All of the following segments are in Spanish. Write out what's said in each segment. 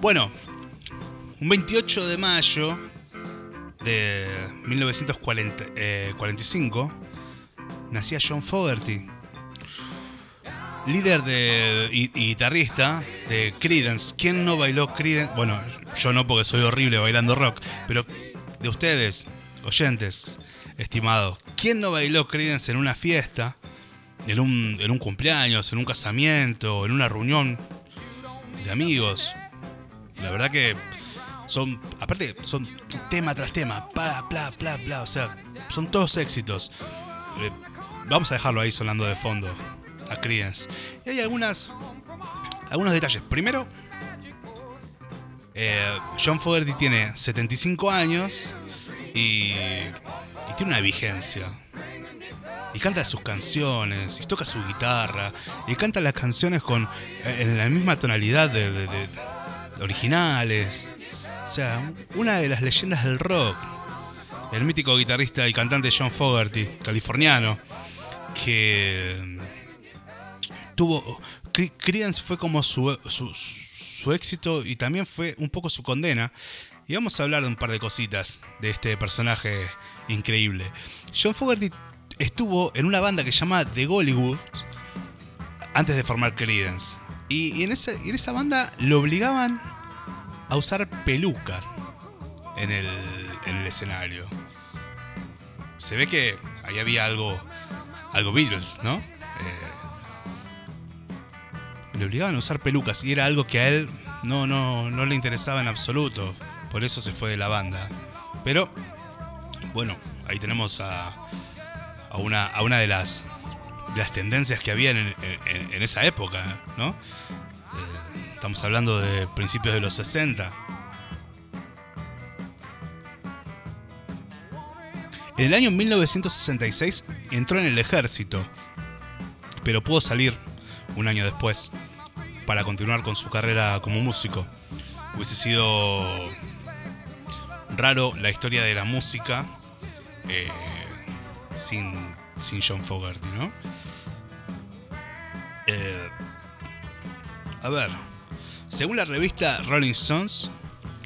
Bueno, un 28 de mayo de 1945 nacía John Fogerty, líder de, y, y guitarrista de Creedence. ¿Quién no bailó Creedence? Bueno, yo no porque soy horrible bailando rock, pero de ustedes, oyentes, estimados, ¿quién no bailó Creedence en una fiesta, en un, en un cumpleaños, en un casamiento, en una reunión de amigos? La verdad que son, aparte, son tema tras tema, bla, bla, bla, bla, o sea, son todos éxitos. Eh, vamos a dejarlo ahí sonando de fondo a Creedence. Y hay algunas, algunos detalles. Primero, eh, John Fogerty tiene 75 años y, y tiene una vigencia. Y canta sus canciones, y toca su guitarra, y canta las canciones con en la misma tonalidad de originales. O sea, una de las leyendas del rock. El mítico guitarrista y cantante John Fogerty, californiano, que mm, tuvo. Cre- Creedence fue como su, su, éxito y también fue un poco su condena. Y vamos a hablar de un par de cositas de este personaje increíble. John Fogerty estuvo en una banda que se llama The Gollywood antes de formar Creedence. Y, y en, esa, en esa banda lo obligaban a usar pelucas en el, en el escenario. Se ve que ahí había algo, algo Beatles, ¿no? Eh, le obligaban a usar pelucas y era algo que a él no, no, no le interesaba en absoluto. Por eso se fue de la banda. Pero, bueno, ahí tenemos a, a, una, a una de las, de las tendencias que había en, en- esa época, ¿no? Eh, estamos hablando de principios de los 60. En el año 1966 entró en el ejército, pero pudo salir un año después para continuar con su carrera como músico. Hubiese sido raro la historia de la música eh, sin, sin John Fogerty, ¿no? Eh, a ver, según la revista Rolling Stones,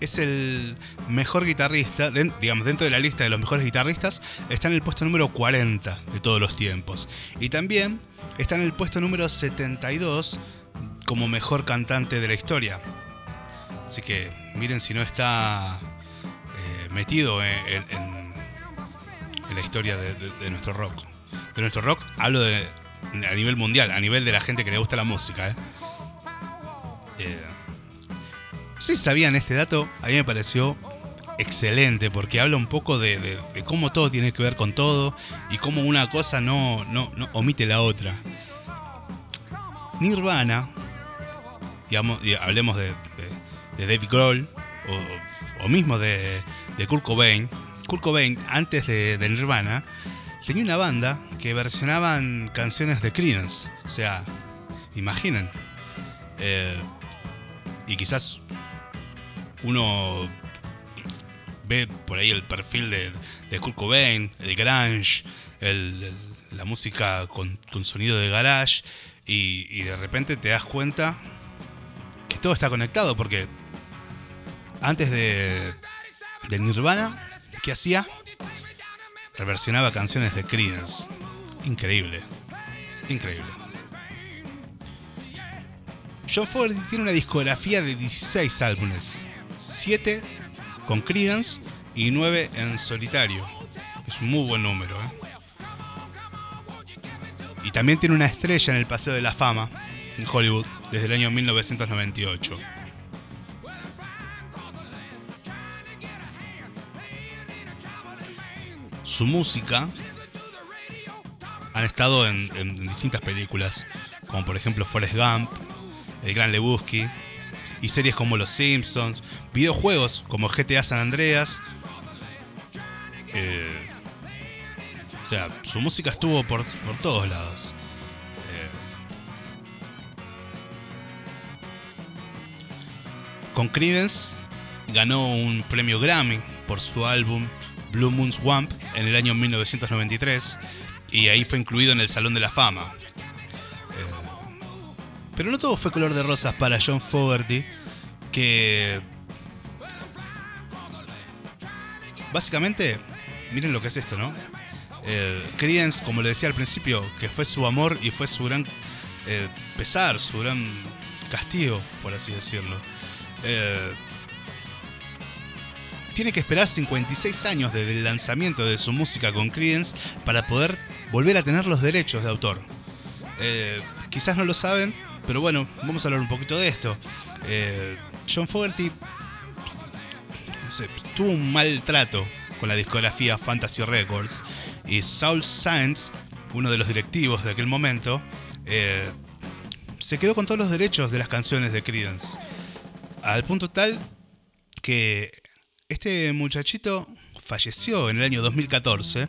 es el mejor guitarrista, digamos, dentro de la lista de los mejores guitarristas, está en el puesto número 40 de todos los tiempos. Y también está en el puesto número 72 como mejor cantante de la historia. Así que miren si no está eh, metido en- en la historia de, de- de nuestro rock. De nuestro rock, hablo de, a nivel mundial, a nivel de la gente que le gusta la música. ¿eh? Eh, si sabían este dato, a mí me pareció excelente porque habla un poco de, cómo todo tiene que ver con todo y cómo una cosa no, no, omite la otra. Nirvana, hablemos de, David Grohl o, mismo de, Kurt Cobain. Kurt Cobain, antes de, de Nirvana, tenía una banda que versionaban canciones de Creedence. O sea, imaginen. Eh, y quizás uno ve por ahí el perfil de, de Kurt Cobain, el grunge, el- la música con, con sonido de garage, y, y de repente te das cuenta que todo está conectado, porque antes de, de Nirvana, ¿qué hacía? Reversionaba canciones de Creedence. Increíble. Increíble. John Fogerty tiene una discografía de 16 álbumes, 7 con Creedence y 9 en solitario. Es un muy buen número. ¿eh? Y también tiene una estrella en el Paseo de la Fama en Hollywood desde el año 1998. Su música han estado en, en distintas películas, como por ejemplo Forrest Gump, El Gran Lebowski, y series como Los Simpsons, videojuegos como GTA San Andreas. Eh, o sea, su música estuvo por, todos lados. Eh, con Creedence ganó un premio Grammy por su álbum Blue Moon Swamp en el año 1993 y ahí fue incluido en el Salón de la Fama. Pero no todo fue color de rosas para John Fogerty, que básicamente, miren lo que es esto, ¿no? Eh, Creedence, como le decía al principio, que fue su amor y fue su gran eh, pesar, su gran castigo, por así decirlo. Eh, tiene que esperar 56 años desde el lanzamiento de su música con Creedence para poder volver a tener los derechos de autor. Quizás no lo saben, pero bueno, vamos a hablar un poquito de esto. Eh, John Fogerty tuvo un mal trato con la discografía Fantasy Records y Saul Sainz, uno de los directivos de aquel momento, eh, se quedó con todos los derechos de las canciones de Creedence. Al punto tal que este muchachito falleció en el año 2014,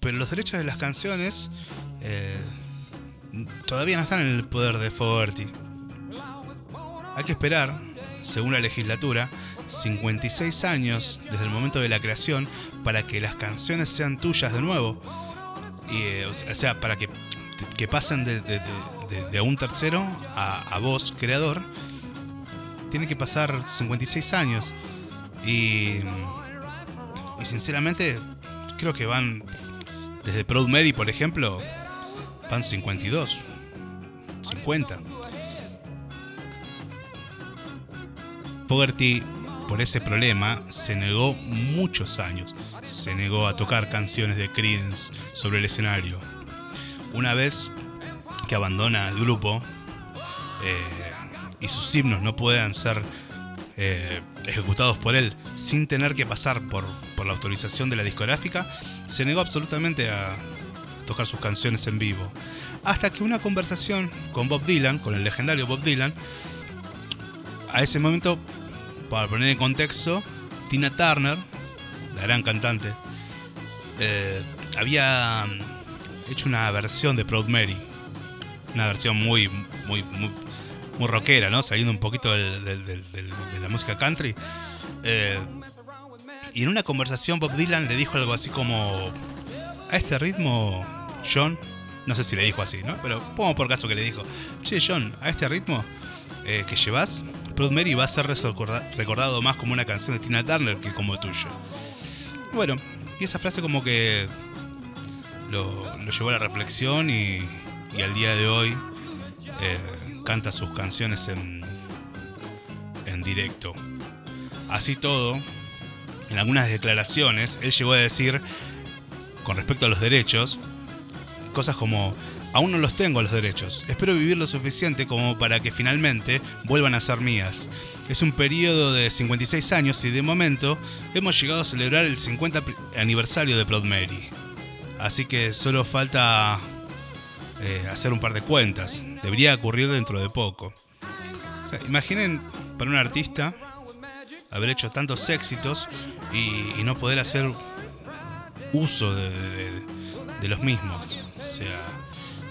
pero los derechos de las canciones eh, todavía no están en el poder de Fogerty. Hay que esperar, según la legislatura, 56 años desde el momento de la creación para que las canciones sean tuyas de nuevo. Y, eh, o sea, para que, que pasen de, de, de, un tercero a, a vos, creador. Tiene que pasar 56 años. Y, y sinceramente, creo que van desde Proud Mary, por ejemplo, van 52, 50. Fogerty, por ese problema, se negó muchos años. Se negó a tocar canciones de Creedence sobre el escenario. Una vez que abandona el grupo eh, y sus himnos no puedan ser eh, ejecutados por él sin tener que pasar por la autorización de la discográfica, se negó absolutamente a tocar sus canciones en vivo. Hasta que una conversación con Bob Dylan, con el legendario Bob Dylan, a ese momento, para poner en contexto, Tina Turner, la gran cantante, eh, había hecho una versión de Proud Mary. Una versión muy, muy, muy, rockera, ¿no? Saliendo un poquito de la música country. Eh, y en una conversación Bob Dylan le dijo algo así como, a este ritmo, John, no sé si le dijo así, ¿no? Pero pongo por caso que le dijo, che John, a este ritmo eh, que llevas, Proud Mary va a ser recordado más como una canción de Tina Turner que como tuyo. Bueno, y esa frase como que lo, llevó a la reflexión y, y, al día de hoy eh, canta sus canciones en, en directo. Así todo, en algunas declaraciones, él llegó a decir, con respecto a los derechos, cosas como, aún no los tengo los derechos, espero vivir lo suficiente como para que finalmente vuelvan a ser mías. Es un periodo de 56 años y de momento hemos llegado a celebrar el 50 aniversario de Proud Mary. Así que solo falta eh, hacer un par de cuentas. Debería ocurrir dentro de poco. Imaginen para un artista haber hecho tantos éxitos y, no poder hacer uso de, los mismos. O sea,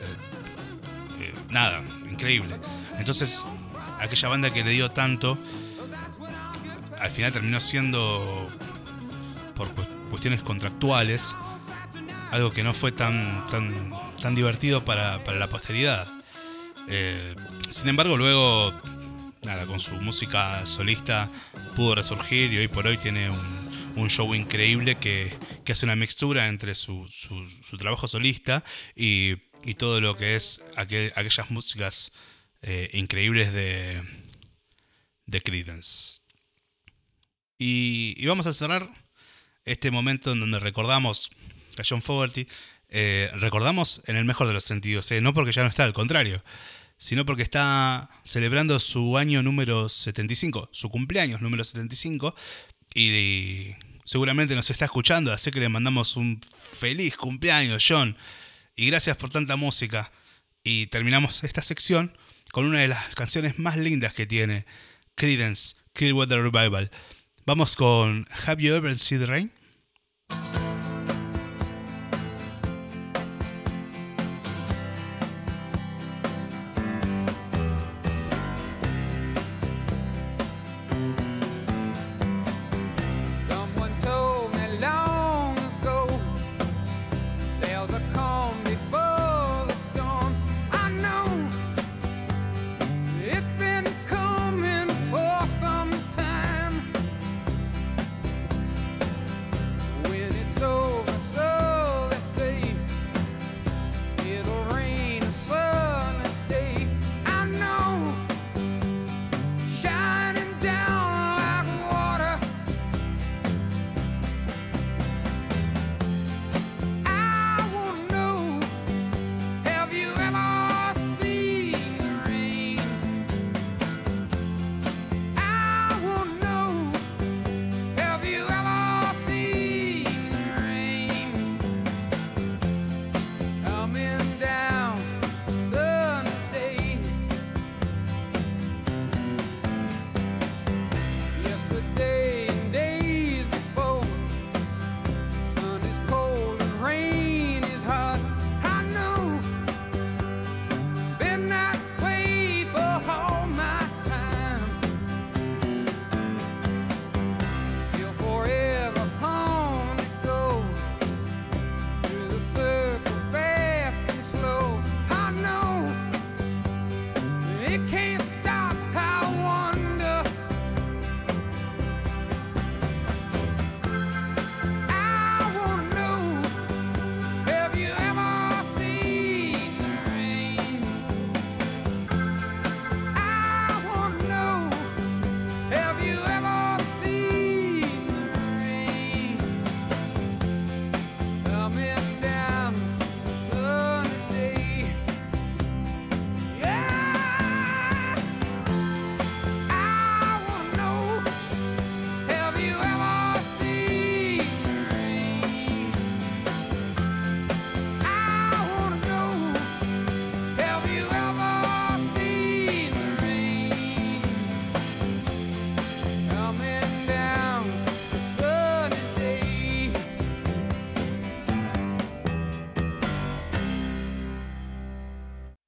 eh, eh, nada, increíble. Entonces, aquella banda que le dio tanto, al final terminó siendo, por cuestiones contractuales, algo que no fue tan, tan, tan divertido para, para la posteridad. Eh, sin embargo, luego nada, con su música solista pudo resurgir y hoy por hoy tiene un, un show increíble que, que, hace una mixtura entre su, su, trabajo solista y, y, todo lo que es aquel, aquellas músicas eh, increíbles de, de Creedence. Y, y, vamos a cerrar este momento en donde recordamos a John Fogerty. Eh, recordamos en el mejor de los sentidos, eh, no porque ya no está, al contrario sino porque está celebrando su año número 75, su cumpleaños número 75, y seguramente nos está escuchando, así que le mandamos un feliz cumpleaños, John, y gracias por tanta música. Y terminamos esta sección con una de las canciones más lindas que tiene, Credence, Clearwater Revival. Vamos con Have You Ever Seen Rain?